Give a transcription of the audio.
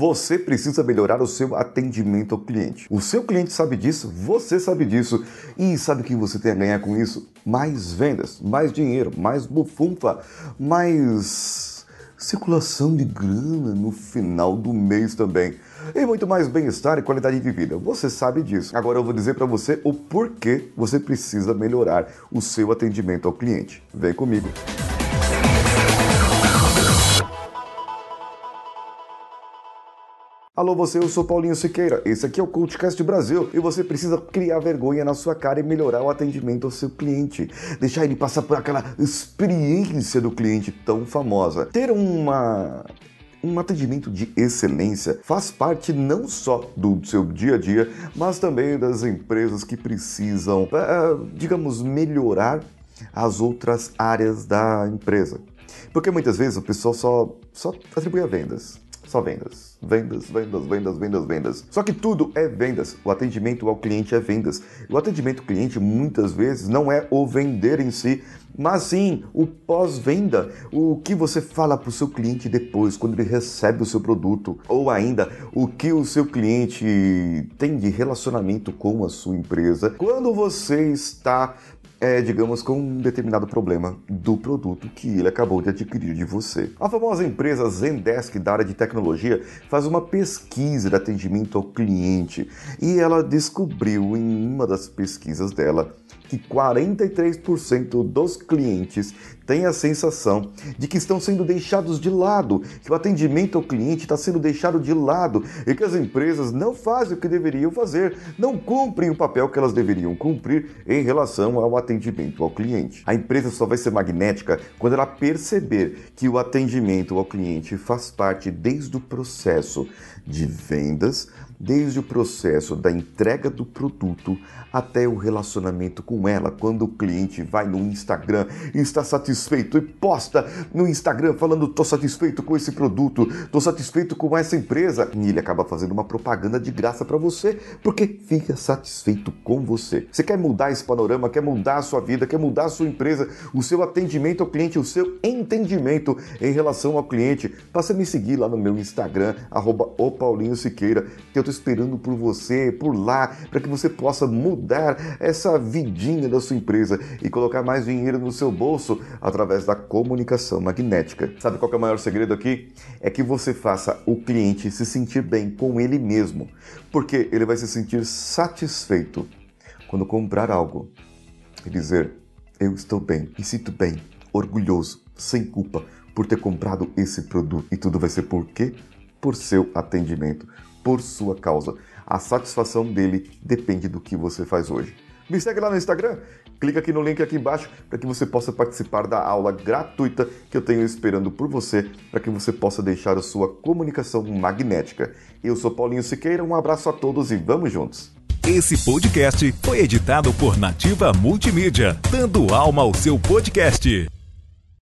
você precisa melhorar o seu atendimento ao cliente. O seu cliente sabe disso, você sabe disso e sabe o que você tem a ganhar com isso? Mais vendas, mais dinheiro, mais bufunfa, mais circulação de grana no final do mês também. E muito mais bem-estar e qualidade de vida. Você sabe disso. Agora eu vou dizer para você o porquê você precisa melhorar o seu atendimento ao cliente. Vem comigo. Alô você, eu sou Paulinho Siqueira, esse aqui é o CoachCast Brasil e você precisa criar vergonha na sua cara e melhorar o atendimento ao seu cliente, deixar ele passar por aquela experiência do cliente tão famosa. Ter uma um atendimento de excelência faz parte não só do seu dia a dia, mas também das empresas que precisam, eh, digamos, melhorar as outras áreas da empresa. Porque muitas vezes o pessoal só, só atribui a vendas. Só vendas. Vendas, vendas, vendas, vendas, vendas. Só que tudo é vendas. O atendimento ao cliente é vendas. O atendimento ao cliente muitas vezes não é o vender em si, mas sim o pós-venda. O que você fala para o seu cliente depois, quando ele recebe o seu produto. Ou ainda, o que o seu cliente tem de relacionamento com a sua empresa. Quando você está é, digamos, com um determinado problema do produto que ele acabou de adquirir de você. A famosa empresa Zendesk da área de tecnologia faz uma pesquisa de atendimento ao cliente e ela descobriu em uma das pesquisas dela que 43% dos clientes têm a sensação de que estão sendo deixados de lado, que o atendimento ao cliente está sendo deixado de lado e que as empresas não fazem o que deveriam fazer, não cumprem o papel que elas deveriam cumprir em relação ao atendimento ao cliente. A empresa só vai ser magnética quando ela perceber que o atendimento ao cliente faz parte desde o processo de vendas, desde o processo da entrega do produto até o relacionamento com ela. Quando o cliente vai no Instagram e está satisfeito e posta no Instagram falando: "Tô satisfeito com esse produto, tô satisfeito com essa empresa", e ele acaba fazendo uma propaganda de graça para você, porque fica satisfeito com você. Você quer mudar esse panorama, quer mudar a sua vida, quer mudar a sua empresa, o seu atendimento ao cliente, o seu entendimento em relação ao cliente? Passa a me seguir lá no meu Instagram @opaulinho_siqueira, que eu tô esperando por você, por lá, para que você possa mudar essa vidinha da sua empresa e colocar mais dinheiro no seu bolso através da comunicação magnética. Sabe qual é o maior segredo aqui? É que você faça o cliente se sentir bem com ele mesmo, porque ele vai se sentir satisfeito quando comprar algo e dizer: Eu estou bem, me sinto bem, orgulhoso, sem culpa por ter comprado esse produto. E tudo vai ser por quê? Por seu atendimento, por sua causa. A satisfação dele depende do que você faz hoje. Me segue lá no Instagram, clica aqui no link aqui embaixo para que você possa participar da aula gratuita que eu tenho esperando por você, para que você possa deixar a sua comunicação magnética. Eu sou Paulinho Siqueira, um abraço a todos e vamos juntos. Esse podcast foi editado por Nativa Multimídia, dando alma ao seu podcast.